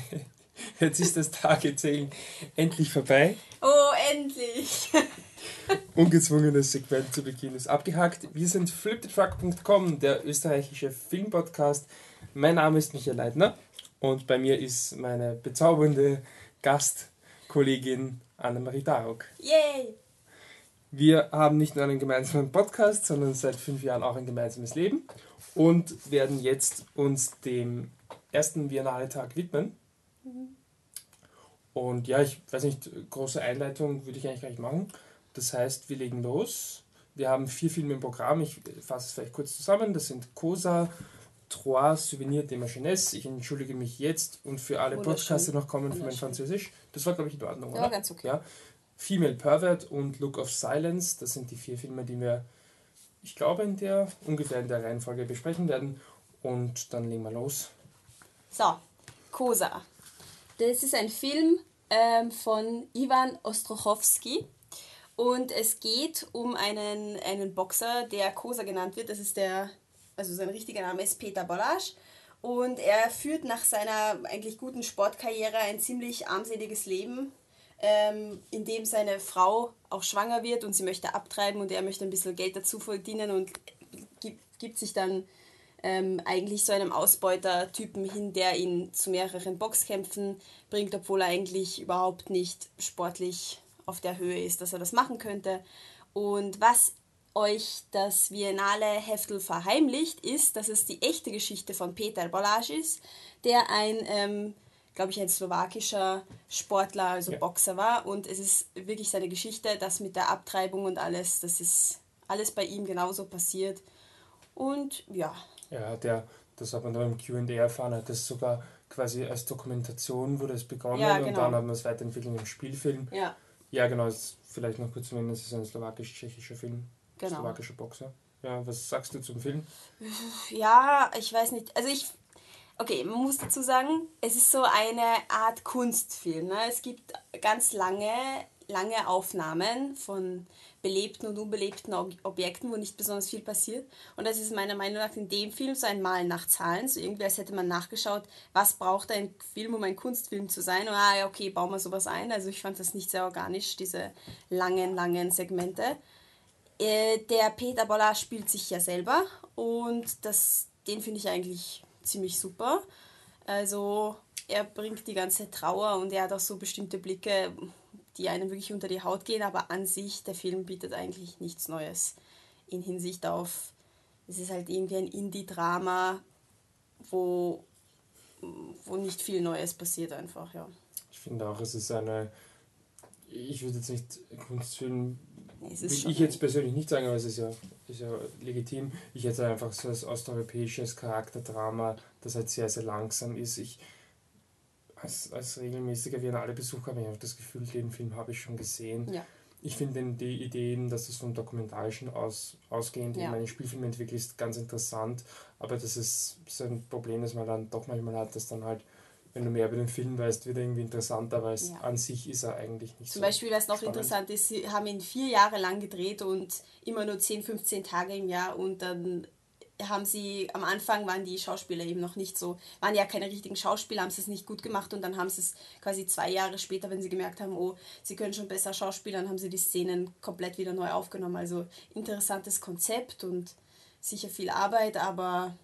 Jetzt ist das Tagezählen endlich vorbei. Oh, endlich! Ungezwungenes Segment zu Beginn ist abgehakt. Wir sind flipthetruck.com, der österreichische Filmpodcast. Mein Name ist Michael Leitner und bei mir ist meine bezaubernde Gastkollegin Annemarie Darok. Yay! Wir haben nicht nur einen gemeinsamen Podcast, sondern seit fünf Jahren auch ein gemeinsames Leben und werden jetzt uns dem ersten Biennale-Tag widmen. Und ja, ich weiß nicht, große Einleitung würde ich eigentlich gar nicht machen. Das heißt, wir legen los. Wir haben vier Filme im Programm. Ich fasse es vielleicht kurz zusammen. Das sind Cosa, Trois, Souvenir de ma Jeunesse. Ich entschuldige mich jetzt und für alle Podcasts, die noch kommen für mein Französisch. Das war, glaube ich, in Ordnung, oder? Ja, ganz okay. Ja. Female Pervert und Look of Silence. Das sind die vier Filme, die wir, ich glaube, in der ungefähr in der Reihenfolge besprechen werden. Und dann legen wir los. So, Cosa. Das ist ein Film ähm, von Ivan Ostrochowski. Und es geht um einen, einen Boxer, der Cosa genannt wird. Das ist der, also sein richtiger Name ist Peter Bollasch. Und er führt nach seiner eigentlich guten Sportkarriere ein ziemlich armseliges Leben ähm, in dem seine Frau auch schwanger wird und sie möchte abtreiben und er möchte ein bisschen Geld dazu verdienen und gibt, gibt sich dann ähm, eigentlich so einem Ausbeutertypen hin, der ihn zu mehreren Boxkämpfen bringt, obwohl er eigentlich überhaupt nicht sportlich auf der Höhe ist, dass er das machen könnte. Und was euch das Biennale Heftel verheimlicht, ist, dass es die echte Geschichte von Peter Boláš ist, der ein ähm, glaube ich, ein slowakischer Sportler, also ja. Boxer war. Und es ist wirklich seine Geschichte, das mit der Abtreibung und alles, das ist alles bei ihm genauso passiert. Und ja. Ja, der, das hat man da im QA erfahren, hat das sogar quasi als Dokumentation wurde es begonnen ja, genau. und dann haben wir es weiterentwickelt im Spielfilm. Ja. Ja, genau, vielleicht noch kurz zu nennen, es ist ein slowakisch-tschechischer Film. Genau. Slowakischer Boxer. Ja, was sagst du zum Film? Ja, ich weiß nicht. Also ich okay, man muss dazu sagen, es ist so eine Art Kunstfilm. Ne? Es gibt ganz lange, lange Aufnahmen von belebten und unbelebten Objekten, wo nicht besonders viel passiert. Und das ist meiner Meinung nach in dem Film so ein Malen nach Zahlen. So irgendwie, als hätte man nachgeschaut, was braucht ein Film, um ein Kunstfilm zu sein. Und ah, okay, bauen wir sowas ein. Also ich fand das nicht sehr organisch, diese langen, langen Segmente. Äh, der Peter Boller spielt sich ja selber und das, den finde ich eigentlich ziemlich super. Also er bringt die ganze Trauer und er hat auch so bestimmte Blicke, die einem wirklich unter die Haut gehen, aber an sich, der Film bietet eigentlich nichts Neues in Hinsicht auf, es ist halt irgendwie ein Indie-Drama, wo, wo nicht viel Neues passiert einfach, ja. Ich finde auch, es ist eine, ich würde jetzt nicht Kunstfilm will ich jetzt persönlich nicht sagen, aber es ist ja, ist ja legitim. Ich hätte einfach so als osteuropäisches Charakterdrama, das halt sehr, sehr langsam ist. Ich, als, als regelmäßiger Biennale-Besucher habe ich auch das Gefühl, den Film habe ich schon gesehen. Ja. Ich finde die Ideen, dass das vom Dokumentarischen aus, ausgehend ja. in meinen Spielfilm entwickelt, ist ganz interessant. Aber das ist so ein Problem, das man dann doch manchmal hat, dass dann halt wenn du mehr über den Film weißt, wird er irgendwie interessanter, weil ja. an sich ist er eigentlich nicht Zum so. Zum Beispiel, was noch spannend. interessant ist, sie haben ihn vier Jahre lang gedreht und immer nur 10, 15 Tage im Jahr und dann haben sie, am Anfang waren die Schauspieler eben noch nicht so, waren ja keine richtigen Schauspieler, haben sie es nicht gut gemacht und dann haben sie es quasi zwei Jahre später, wenn sie gemerkt haben, oh, sie können schon besser schauspielern, haben sie die Szenen komplett wieder neu aufgenommen. Also interessantes Konzept und sicher viel Arbeit, aber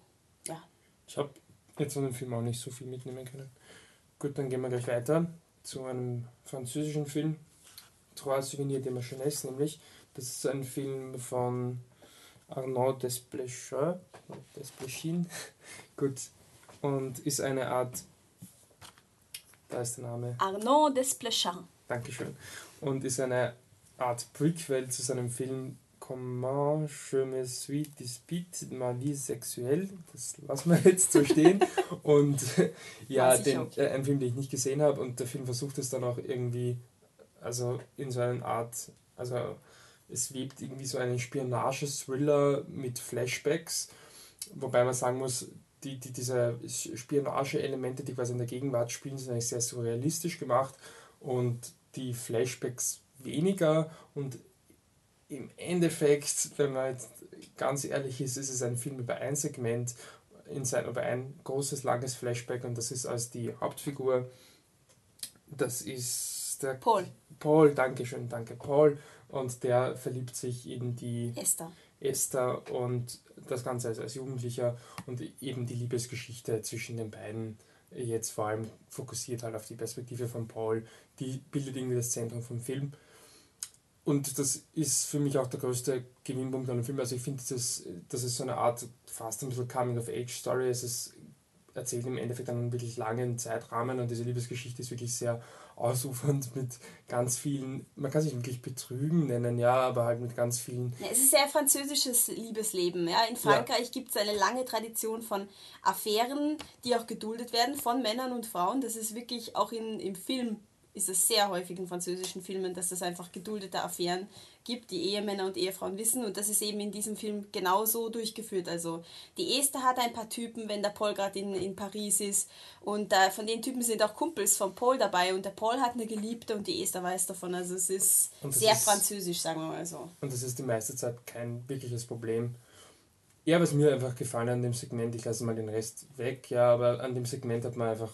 ja. Ich habe jetzt von dem Film auch nicht so viel mitnehmen können. Gut, dann gehen wir gleich weiter zu einem französischen Film, Trois Souvenirs de ma Jeunesse, nämlich. Das ist ein Film von Arnaud Desplechin, Desplechin, gut, und ist eine Art, da ist der Name. Arnaud Desplechin. Dankeschön. Und ist eine Art Prequel zu seinem Film Comment je me suis dispute ma vie sexuelle. Das lassen wir jetzt so stehen. und ja, den, äh, ein Film, den ich nicht gesehen habe. Und der Film versucht es dann auch irgendwie, also in so einer Art, also es webt irgendwie so einen Spionage-Thriller mit Flashbacks. Wobei man sagen muss, die, die, diese Spionage-Elemente, die quasi in der Gegenwart spielen, sind eigentlich sehr surrealistisch gemacht. Und die Flashbacks weniger und im Endeffekt, wenn man jetzt ganz ehrlich ist, ist es ein Film über ein Segment. in sein, aber ein großes, langes Flashback und das ist als die Hauptfigur, das ist der Paul. Paul, danke schön, danke Paul und der verliebt sich in die Esther. Esther und das Ganze als, als Jugendlicher und eben die Liebesgeschichte zwischen den beiden jetzt vor allem fokussiert halt auf die Perspektive von Paul, die bildet irgendwie das Zentrum vom Film. Und das ist für mich auch der größte Gewinnpunkt an dem Film. Also ich finde, das, das ist so eine Art fast ein bisschen Coming-of-Age-Story. Es ist, erzählt im Endeffekt einen wirklich langen Zeitrahmen und diese Liebesgeschichte ist wirklich sehr ausufernd mit ganz vielen, man kann sich wirklich Betrügen nennen, ja, aber halt mit ganz vielen. Ja, es ist sehr französisches Liebesleben. Ja. In Frankreich ja. gibt es eine lange Tradition von Affären, die auch geduldet werden von Männern und Frauen. Das ist wirklich auch in, im Film ist es sehr häufig in französischen Filmen, dass es einfach geduldete Affären gibt, die Ehemänner und Ehefrauen wissen. Und das ist eben in diesem Film genauso durchgeführt. Also die Esther hat ein paar Typen, wenn der Paul gerade in, in Paris ist. Und äh, von den Typen sind auch Kumpels von Paul dabei. Und der Paul hat eine Geliebte und die Esther weiß davon. Also es ist sehr ist, französisch, sagen wir mal so. Und das ist die meiste Zeit kein wirkliches Problem. Ja, was mir einfach gefallen an dem Segment, ich lasse mal den Rest weg, ja, aber an dem Segment hat man einfach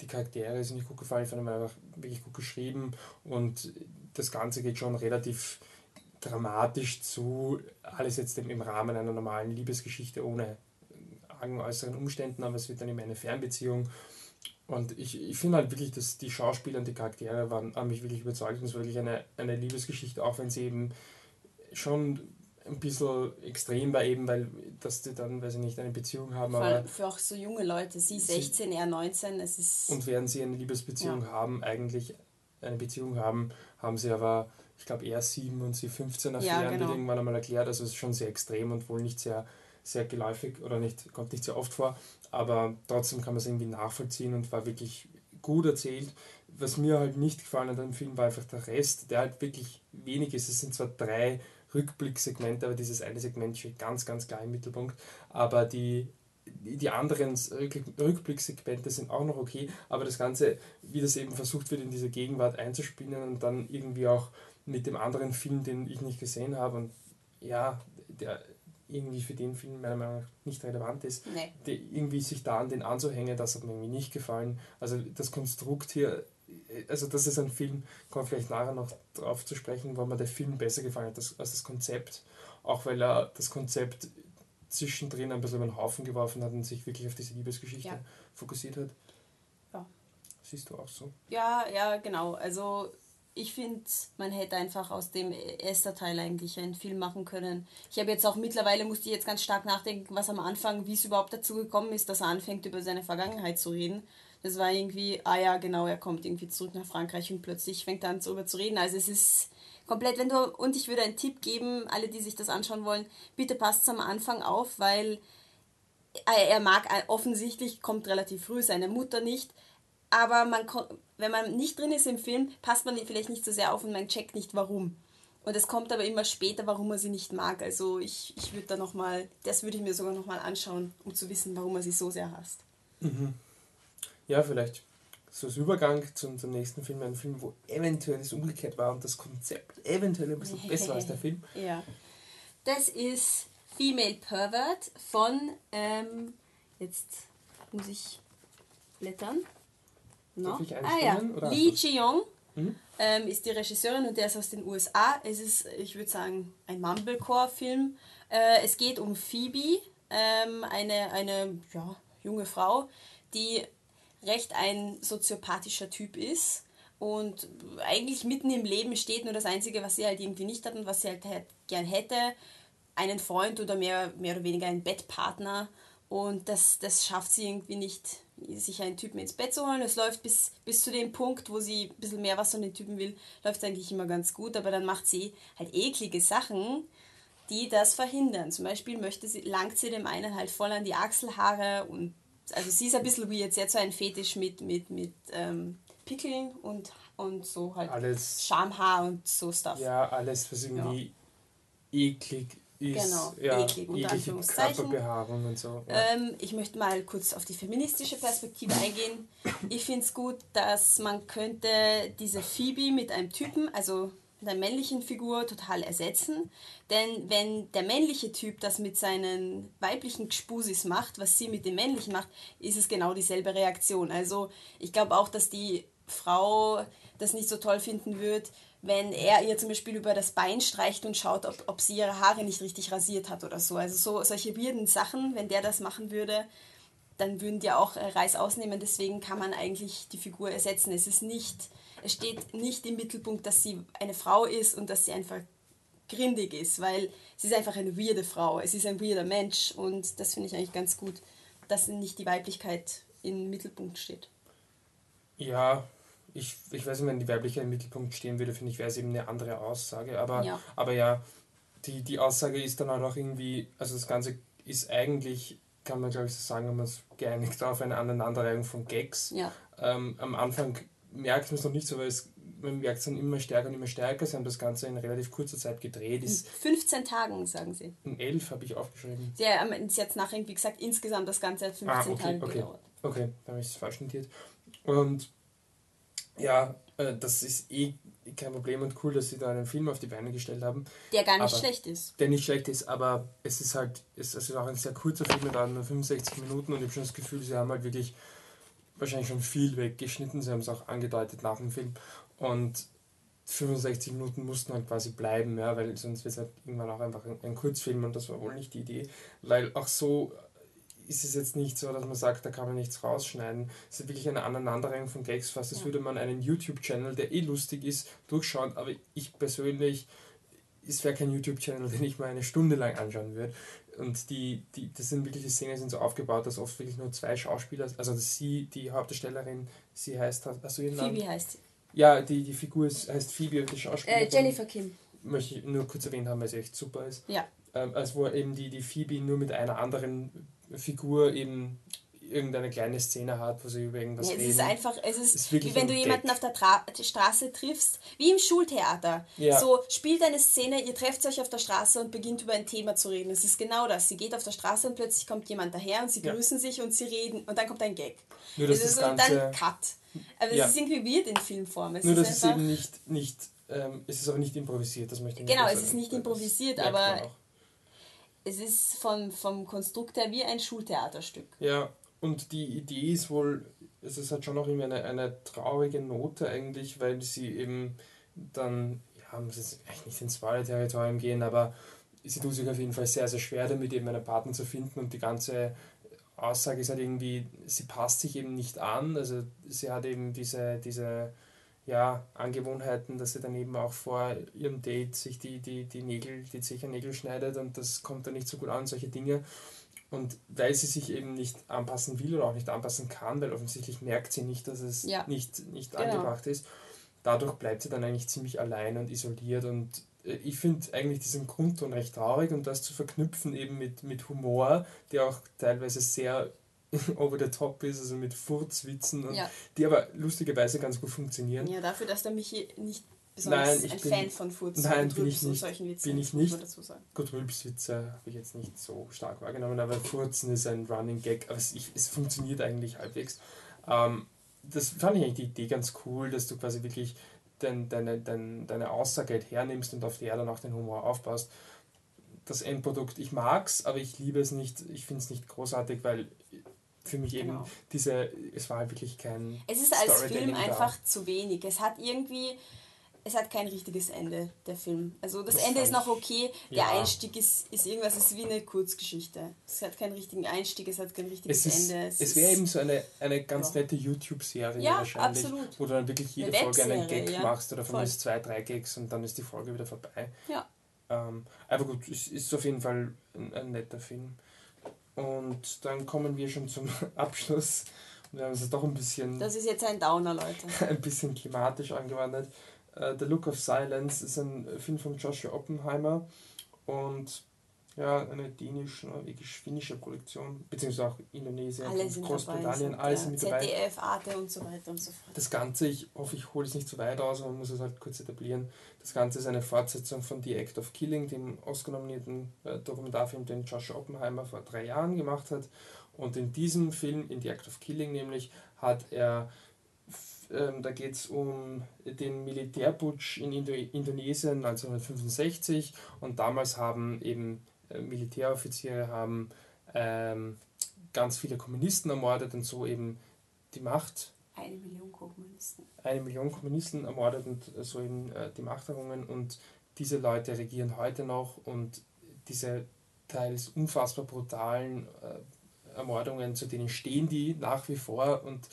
die Charaktere sind nicht gut gefallen, ich fand einfach wirklich gut geschrieben und das Ganze geht schon relativ dramatisch zu, alles jetzt im Rahmen einer normalen Liebesgeschichte ohne argen äußeren Umständen, aber es wird dann eben eine Fernbeziehung. Und ich, ich finde halt wirklich, dass die Schauspieler und die Charaktere waren, haben mich wirklich überzeugt und es war wirklich eine, eine Liebesgeschichte, auch wenn sie eben schon ein bisschen extrem war, eben weil, dass die dann, weiß ich nicht, eine Beziehung haben. Vor allem für auch so junge Leute, sie 16, sie, er 19, es ist... Und während sie eine Liebesbeziehung ja. haben, eigentlich eine Beziehung haben, haben sie aber, ich glaube, er 7 und sie 15 Affären, ja, genau. wird irgendwann einmal erklärt, also es ist schon sehr extrem und wohl nicht sehr, sehr geläufig oder nicht, kommt nicht sehr oft vor, aber trotzdem kann man es irgendwie nachvollziehen und war wirklich gut erzählt. Was mir halt nicht gefallen hat am Film war einfach der Rest, der halt wirklich wenig ist. Es sind zwar drei Rückblicksegmente, aber dieses eine Segment steht ganz, ganz klar im Mittelpunkt. Aber die, die anderen Rückblickssegmente sind auch noch okay, aber das Ganze, wie das eben versucht wird, in diese Gegenwart einzuspielen und dann irgendwie auch mit dem anderen Film, den ich nicht gesehen habe und ja, der irgendwie für den Film meiner Meinung nach nicht relevant ist, nee. irgendwie sich da an den anzuhängen, das hat mir irgendwie nicht gefallen. Also das Konstrukt hier also das ist ein Film, kommen wir vielleicht nachher noch drauf zu sprechen, wo mir der Film besser gefallen hat als das Konzept. Auch weil er das Konzept zwischendrin ein bisschen über den Haufen geworfen hat und sich wirklich auf diese Liebesgeschichte ja. fokussiert hat. Ja. Siehst du auch so? Ja, ja, genau. Also ich finde, man hätte einfach aus dem ersten Teil eigentlich einen Film machen können. Ich habe jetzt auch mittlerweile, musste ich jetzt ganz stark nachdenken, was am Anfang, wie es überhaupt dazu gekommen ist, dass er anfängt, über seine Vergangenheit zu reden. Das war irgendwie, ah ja, genau, er kommt irgendwie zurück nach Frankreich und plötzlich fängt er an, darüber zu reden. Also es ist komplett, wenn du, und ich würde einen Tipp geben, alle, die sich das anschauen wollen, bitte passt am Anfang auf, weil er mag, offensichtlich kommt relativ früh seine Mutter nicht, aber man, wenn man nicht drin ist im Film, passt man vielleicht nicht so sehr auf und man checkt nicht warum. Und es kommt aber immer später, warum er sie nicht mag. Also ich, ich würde da nochmal, das würde ich mir sogar nochmal anschauen, um zu wissen, warum er sie so sehr hasst. Mhm ja, vielleicht so als Übergang zum, zum nächsten Film, ein Film, wo eventuell es umgekehrt war und das Konzept eventuell ein bisschen besser als der Film. Ja. Das ist Female Pervert von, ähm, jetzt muss ich blättern. No. ich ah ja, Lee Ji-young mhm. ähm, ist die Regisseurin und der ist aus den USA. Es ist, ich würde sagen, ein Mumblecore-Film. Äh, es geht um Phoebe, ähm, eine, eine ja, junge Frau, die recht ein soziopathischer Typ ist und eigentlich mitten im Leben steht, nur das Einzige, was sie halt irgendwie nicht hat und was sie halt gern hätte, einen Freund oder mehr, mehr oder weniger einen Bettpartner. Und das, das schafft sie irgendwie nicht, sich einen Typen ins Bett zu holen. Es läuft bis, bis zu dem Punkt, wo sie ein bisschen mehr was von den Typen will, läuft es eigentlich immer ganz gut, aber dann macht sie halt eklige Sachen, die das verhindern. Zum Beispiel möchte sie, langt sie dem einen halt voll an die Achselhaare und also sie ist ein bisschen weird, sie hat so einen Fetisch mit, mit, mit ähm, Pickeln und, und so halt alles, Schamhaar und so Stuff. Ja, alles, was irgendwie ja. eklig ist. Genau, ja, eklig, unter. Körperbehaarung und so. Ja. Ähm, ich möchte mal kurz auf die feministische Perspektive eingehen. Ich finde es gut, dass man könnte diese Phoebe mit einem Typen, also der männlichen Figur total ersetzen. Denn wenn der männliche Typ das mit seinen weiblichen Gspusis macht, was sie mit dem männlichen macht, ist es genau dieselbe Reaktion. Also ich glaube auch, dass die Frau das nicht so toll finden wird, wenn er ihr zum Beispiel über das Bein streicht und schaut, ob, ob sie ihre Haare nicht richtig rasiert hat oder so. Also so solche weirden Sachen, wenn der das machen würde, dann würden die auch Reis ausnehmen. Deswegen kann man eigentlich die Figur ersetzen. Es ist nicht, es steht nicht im Mittelpunkt, dass sie eine Frau ist und dass sie einfach grindig ist, weil sie ist einfach eine weirde Frau. Es ist ein weirder Mensch und das finde ich eigentlich ganz gut, dass nicht die Weiblichkeit im Mittelpunkt steht. Ja, ich, ich weiß nicht, wenn die weibliche im Mittelpunkt stehen würde, finde ich, wäre es eben eine andere Aussage. Aber ja, aber ja die, die Aussage ist dann halt auch irgendwie, also das Ganze ist eigentlich, kann man glaube ich so sagen, wenn man es geeinigt auf eine Aneinanderreihung von Gags. Ja. Ähm, am Anfang merkt man es noch nicht so, weil es, man merkt es dann immer stärker und immer stärker. Sie haben das Ganze in relativ kurzer Zeit gedreht. In 15 Tagen, sagen sie. In 11 habe ich aufgeschrieben. Sie, sie hat nachher, wie gesagt, insgesamt das Ganze hat 15 ah, okay, Tage okay. gedauert. Okay, da habe ich es falsch notiert. Und ja, äh, das ist eh kein Problem und cool, dass sie da einen Film auf die Beine gestellt haben. Der gar nicht schlecht ist. Der nicht schlecht ist, aber es ist halt, es ist auch ein sehr kurzer Film, der nur 65 Minuten und ich habe schon das Gefühl, sie haben halt wirklich wahrscheinlich schon viel weggeschnitten. Sie haben es auch angedeutet nach dem Film. Und 65 Minuten mussten halt quasi bleiben, ja, weil sonst wird es halt irgendwann auch einfach ein, ein Kurzfilm und das war wohl nicht die Idee. Weil auch so ist es jetzt nicht so, dass man sagt, da kann man nichts rausschneiden. Es ist wirklich eine Aneinanderreihung von Gags, fast als würde man einen YouTube-Channel, der eh lustig ist, durchschauen. Aber ich persönlich, es wäre kein YouTube-Channel, den ich mal eine Stunde lang anschauen würde. Und die, die, das sind wirklich, die Szenen sind so aufgebaut, dass oft wirklich nur zwei Schauspieler, also sie, die Hauptdarstellerin, sie heißt, hast du ihren Namen? Phoebe heißt sie. Ja, die, die Figur ist, heißt Phoebe und die Schauspielerin. Äh, Jennifer Kim. Möchte ich nur kurz erwähnen haben, weil sie echt super ist. Ja. Ähm, also wo eben die, die Phoebe nur mit einer anderen Figur eben irgendeine kleine Szene hat, wo sie über irgendwas ja, es reden. Es ist einfach, es ist, ist wie wenn du jemanden auf der Tra Straße triffst, wie im Schultheater. Ja. So spielt eine Szene, ihr trefft euch auf der Straße und beginnt über ein Thema zu reden. Es ist genau das. Sie geht auf der Straße und plötzlich kommt jemand daher und sie grüßen ja. sich und sie reden und dann kommt ein Gag. Nur, dass das, das und dann Cut. Aber ja. es ist irgendwie weird in Filmform. Es Nur, dass es eben nicht, nicht ähm, es ist aber nicht improvisiert, das möchte ich Genau, es ist nicht improvisiert, aber es ist vom, vom Konstrukt her wie ein Schultheaterstück. Ja, und die Idee ist wohl, es halt schon noch irgendwie eine, eine traurige Note eigentlich, weil sie eben dann, ja, muss jetzt eigentlich nicht ins Wahlterritorium gehen, aber sie tut sich auf jeden Fall sehr, sehr schwer damit, eben einen Partner zu finden und die ganze Aussage ist halt irgendwie, sie passt sich eben nicht an, also sie hat eben diese, diese ja, Angewohnheiten, dass sie dann eben auch vor ihrem Date sich die, die, die Nägel, die Zechernägel schneidet und das kommt dann nicht so gut an, solche Dinge. Und weil sie sich eben nicht anpassen will oder auch nicht anpassen kann, weil offensichtlich merkt sie nicht, dass es ja. nicht, nicht genau. angebracht ist, dadurch bleibt sie dann eigentlich ziemlich allein und isoliert. Und äh, ich finde eigentlich diesen Grundton recht traurig und das zu verknüpfen eben mit, mit Humor, der auch teilweise sehr over the top ist, also mit Furzwitzen, und ja. die aber lustigerweise ganz gut funktionieren. Ja, dafür, dass der Michi nicht besonders nein, ein bin, Fan von Furz nein, bin ich nicht, solchen Witzen bin ich nicht. Gut, Rülpswitze habe ich jetzt nicht so stark wahrgenommen, aber Furzen ist ein Running Gag, aber es, ich, es funktioniert eigentlich halbwegs. Ähm, das fand ich eigentlich die Idee ganz cool, dass du quasi wirklich dein, deine, dein, deine Aussage halt hernimmst und auf der dann auch den Humor aufbaust. Das Endprodukt, ich mag es, aber ich liebe es nicht, ich finde es nicht großartig, weil für mich genau. eben diese, es war halt wirklich kein. Es ist als Film einfach zu wenig. Es hat irgendwie, es hat kein richtiges Ende, der Film. Also das, das Ende ist noch okay, der ja. Einstieg ist, ist irgendwas, es ist wie eine Kurzgeschichte. Es hat keinen richtigen Einstieg, es hat kein richtiges es ist, Ende. Es, es wäre eben so eine, eine ganz ja. nette YouTube-Serie ja, wahrscheinlich, absolut. wo du dann wirklich jede Folge einen Gag machst oder von mir zwei, drei Gags und dann ist die Folge wieder vorbei. Ja. Ähm, aber gut, es ist auf jeden Fall ein, ein netter Film. Und dann kommen wir schon zum Abschluss. Und wir haben es doch ein bisschen. Das ist jetzt ein Downer, Leute. ein bisschen klimatisch angewandert. Uh, The Look of Silence ist ein Film von Joshua Oppenheimer. Und ja, eine dänisch-norwegisch-finnische Produktion, beziehungsweise auch Indonesien, Großbritannien, alles sind mit dabei. ZDF, Arte und so weiter und so fort. Das Ganze, ich hoffe, ich hole es nicht zu weit aus, aber man muss es halt kurz etablieren. Das Ganze ist eine Fortsetzung von The Act of Killing, dem Oscar-nominierten äh, Dokumentarfilm, den Joshua Oppenheimer vor drei Jahren gemacht hat. Und in diesem Film, in The Act of Killing nämlich, hat er ähm, da geht es um den Militärputsch in Indo Indonesien 1965 und damals haben eben äh, Militäroffiziere haben ähm, ganz viele Kommunisten ermordet und so eben die Macht. Eine Million Kommunisten. Eine Million Kommunisten ermordet und so eben äh, die Macht errungen und diese Leute regieren heute noch und diese teils unfassbar brutalen äh, Ermordungen, zu denen stehen die nach wie vor und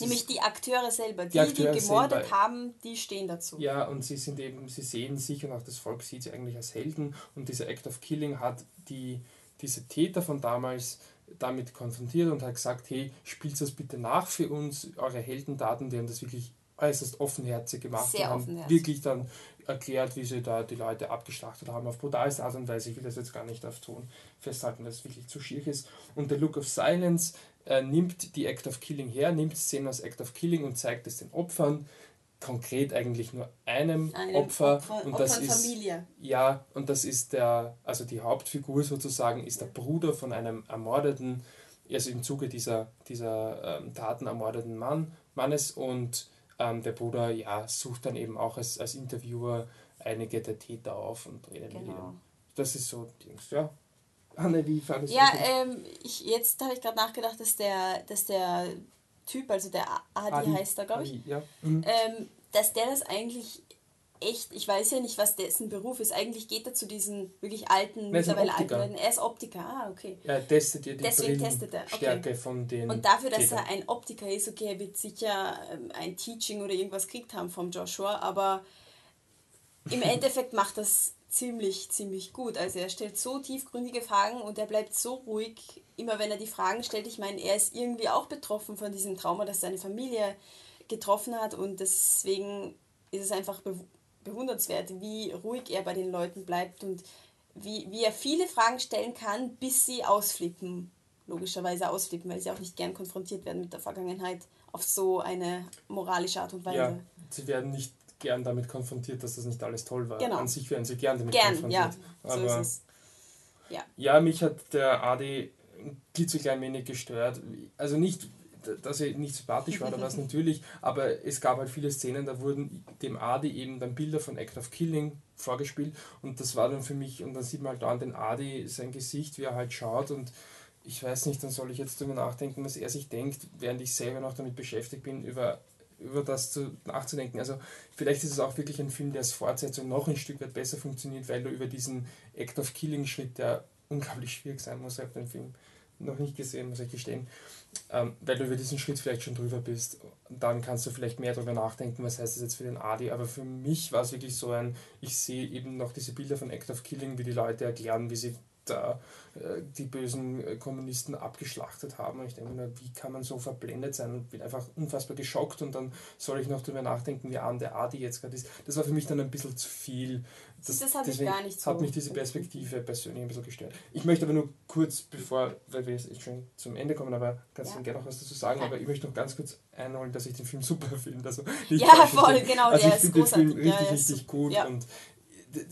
Nämlich die Akteure selber, die, die, Akteure die gemordet selber, haben, die stehen dazu. Ja, und sie sind eben, sie sehen sich und auch das Volk sieht sie eigentlich als Helden und dieser Act of Killing hat die, diese Täter von damals damit konfrontiert und hat gesagt, hey, spielt das bitte nach für uns, eure Heldentaten, die haben das wirklich äußerst offenherzig gemacht Sehr und offenherzig. haben wirklich dann erklärt, wie sie da die Leute abgeschlachtet haben, auf brutalste Art und Weise. Ich will das jetzt gar nicht auf Ton festhalten, dass es wirklich zu schier ist. Und der Look of Silence äh, nimmt die Act of Killing her, nimmt Szenen aus Act of Killing und zeigt es den Opfern, konkret eigentlich nur einem, einem Opfer, Opfer, und das ist Familie. ja und das ist der also die Hauptfigur sozusagen ist der Bruder von einem ermordeten also im Zuge dieser dieser ähm, Taten ermordeten Mann Mannes. Und ähm, der Bruder ja sucht dann eben auch als, als Interviewer einige der Täter auf und redet genau. mit ihnen. Das ist so Dings ja Anne, wie fandest ja, du Ja, ähm, ich, jetzt habe ich gerade nachgedacht, dass der, dass der Typ, also der Adi, Adi heißt er, glaube ich, Adi, ja. mhm. ähm, dass der das eigentlich echt, ich weiß ja nicht, was dessen Beruf ist. Eigentlich geht er zu diesen wirklich alten, mittlerweile alten Leuten. Er ist Optiker, ah, okay. Ja, er testet ja die Deswegen testet er. Okay. Stärke von den. Und dafür, dass Tätern. er ein Optiker ist, okay, er wird sicher ähm, ein Teaching oder irgendwas gekriegt haben vom Joshua, aber im Endeffekt macht das ziemlich, ziemlich gut. Also er stellt so tiefgründige Fragen und er bleibt so ruhig, immer wenn er die Fragen stellt. Ich meine, er ist irgendwie auch betroffen von diesem Trauma, das seine Familie getroffen hat und deswegen ist es einfach bewundernswert, wie ruhig er bei den Leuten bleibt und wie, wie er viele Fragen stellen kann, bis sie ausflippen. Logischerweise ausflippen, weil sie auch nicht gern konfrontiert werden mit der Vergangenheit auf so eine moralische Art und Weise. Ja, sie werden nicht gern damit konfrontiert, dass das nicht alles toll war. Genau. An sich werden sie gern damit gern, konfrontiert. Ja, Aber so ist es. Ja. ja, mich hat der Adi ein klitzeklein wenig gestört. Also nicht, dass er nicht sympathisch war oder was natürlich, aber es gab halt viele Szenen, da wurden dem Adi eben dann Bilder von Act of Killing vorgespielt und das war dann für mich, und dann sieht man halt da an den Adi sein Gesicht, wie er halt schaut und ich weiß nicht, dann soll ich jetzt darüber nachdenken, was er sich denkt, während ich selber noch damit beschäftigt bin, über über das zu, nachzudenken. Also vielleicht ist es auch wirklich ein Film, der als Fortsetzung noch ein Stück weit besser funktioniert, weil du über diesen Act of Killing Schritt, der unglaublich schwierig sein muss, ich habe den Film noch nicht gesehen, muss ich gestehen, ähm, weil du über diesen Schritt vielleicht schon drüber bist. Dann kannst du vielleicht mehr darüber nachdenken, was heißt das jetzt für den Adi. Aber für mich war es wirklich so ein, ich sehe eben noch diese Bilder von Act of Killing, wie die Leute erklären, wie sie da äh, die bösen äh, Kommunisten abgeschlachtet haben. Und ich denke mir, wie kann man so verblendet sein und bin einfach unfassbar geschockt und dann soll ich noch darüber nachdenken, wie arm der Adi jetzt gerade ist. Das war für mich dann ein bisschen zu viel. Das, das habe ich gar nicht so. Hat mich diese Perspektive persönlich ein bisschen gestört. Ich möchte aber nur kurz, bevor, weil wir jetzt schon zum Ende kommen, aber kannst du ja. gerne noch was dazu sagen, aber ich möchte noch ganz kurz einholen, dass ich den Film super finde. Also ja, voll, genau, also der ich finde den Film richtig, ja, richtig gut ja. und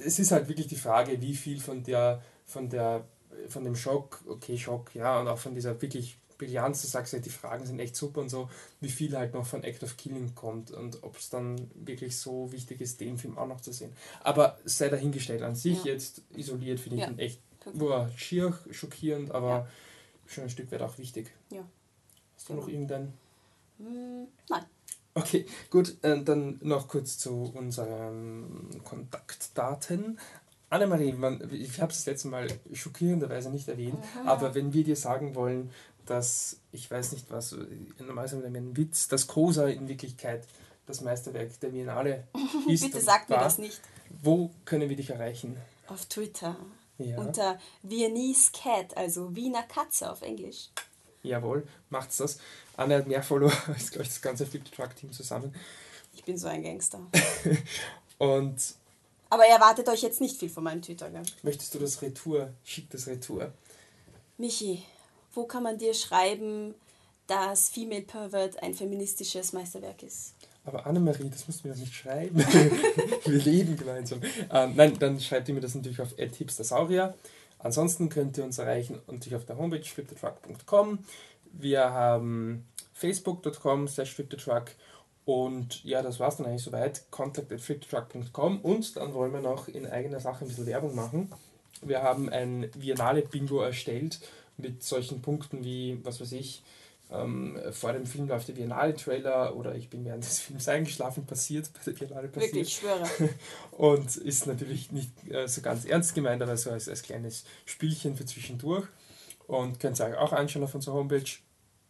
es ist halt wirklich die Frage, wie viel von der von der von dem Schock, okay, Schock, ja, und auch von dieser wirklich Brillanz, du sagst ja, die Fragen sind echt super und so, wie viel halt noch von Act of Killing kommt und ob es dann wirklich so wichtig ist, den Film auch noch zu sehen. Aber sei dahingestellt, an sich ja. jetzt isoliert finde ich ja. ihn echt boah, schier, schockierend, aber ja. schon ein Stück weit auch wichtig. Ja. Hast du noch irgendein? Mm, nein. Okay, gut, äh, dann noch kurz zu unseren Kontaktdaten. Annemarie, ich habe es das letzte Mal schockierenderweise nicht erwähnt, Aha. aber wenn wir dir sagen wollen, dass, ich weiß nicht was, normalerweise ein Witz, dass Cosa in Wirklichkeit das Meisterwerk der Biennale ist. Bitte sag mir das nicht. Wo können wir dich erreichen? Auf Twitter. Ja. Unter Viennese Cat, also Wiener Katze auf Englisch. Jawohl, macht's das. Anne hat mehr Follower als, glaube ich, das ganze Flip Truck Team zusammen. Ich bin so ein Gangster. Und aber erwartet euch jetzt nicht viel von meinem Twitter. Gell? Möchtest du das Retour? Schick das Retour. Michi, wo kann man dir schreiben, dass Female Pervert ein feministisches Meisterwerk ist? Aber Annemarie, das musst du mir doch nicht schreiben. Wir leben gemeinsam. Ähm, nein, dann schreibt ihr mir das natürlich auf hipstersaurier. Ansonsten könnt ihr uns erreichen natürlich auf der Homepage flipthetruck.com. Wir haben facebook.com slash flipthetruck Und ja, das war es dann eigentlich soweit. Contact at fliptruck.com und dann wollen wir noch in eigener Sache ein bisschen Werbung machen. Wir haben ein Viennale-Bingo erstellt mit solchen Punkten wie, was weiß ich, ähm, vor dem Film läuft der Biennale-Trailer oder ich bin während des Films eingeschlafen, passiert bei der Biennale passiert. Wirklich, ich schwöre. Und ist natürlich nicht äh, so ganz ernst gemeint, aber so als, als kleines Spielchen für zwischendurch. Und könnt ihr euch auch anschauen auf unserer Homepage.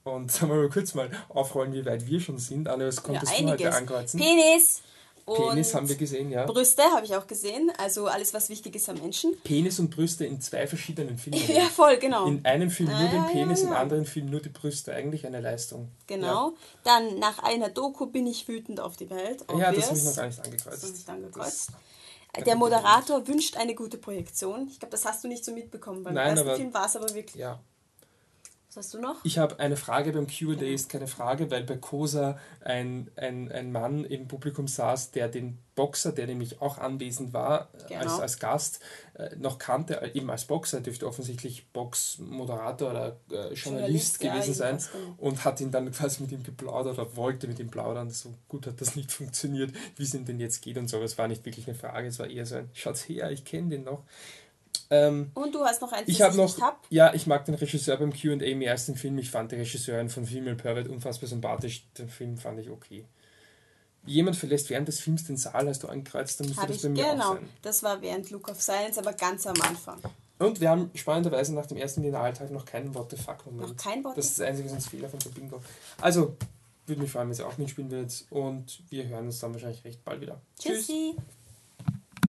Und sagen wir mal kurz mal aufrollen, wie weit wir schon sind. Anne, was konntest ja, du heute ankreuzen? Penis! Penis haben wir gesehen, ja. Brüste habe ich auch gesehen, also alles, was wichtig ist am Menschen. Penis und Brüste in zwei verschiedenen Filmen. ja, voll, genau. In einem Film nur ah, den Penis, ja, ja. im anderen Film nur die Brüste. Eigentlich eine Leistung. Genau. Ja. Dann nach einer Doku bin ich wütend auf die Welt. Obvious. Ja, das habe ich noch gar nicht angekreuzt. Das nicht angekreuzt. Das der Moderator wünscht eine gute Projektion. Ich glaube, das hast du nicht so mitbekommen. Beim Nein, ersten aber, Film war es aber wirklich. Ja, was hast du noch? Ich habe eine Frage beim QA, ist keine Frage, weil bei COSA ein, ein, ein Mann im Publikum saß, der den Boxer, der nämlich auch anwesend war genau. als, als Gast, äh, noch kannte, äh, eben als Boxer, dürfte offensichtlich Boxmoderator oder äh, Journalist, Journalist, gewesen ja, sein genau. und hat ihn dann quasi mit ihm geplaudert oder wollte mit ihm plaudern. So gut hat das nicht funktioniert, wie es ihm denn jetzt geht und so. Es war nicht wirklich eine Frage, es war eher so ein Schaut her, ich kenne den noch. Ähm, und du hast noch eins, ich habe noch, hab. Ja, ich mag den Regisseur beim Q&A mehr als den Film. Ich fand die Regisseurin von Female Pervert unfassbar sympathisch. Den Film fand ich okay. Jemand verlässt während des Films den Saal, hast du angekreuzt, dann müsste das ich, bei mir genau. das war während Look of Silence, aber ganz am Anfang. Und wir haben spannenderweise nach dem ersten Finaltag noch keinen What the fuck-Moment. Noch kein What Das ist das einzige sonst Fehler von der Bingo. Also, würde mich freuen, wenn sie auch mitspielen wird. Und wir hören uns dann wahrscheinlich recht bald wieder. Tschüssi. Tschüss.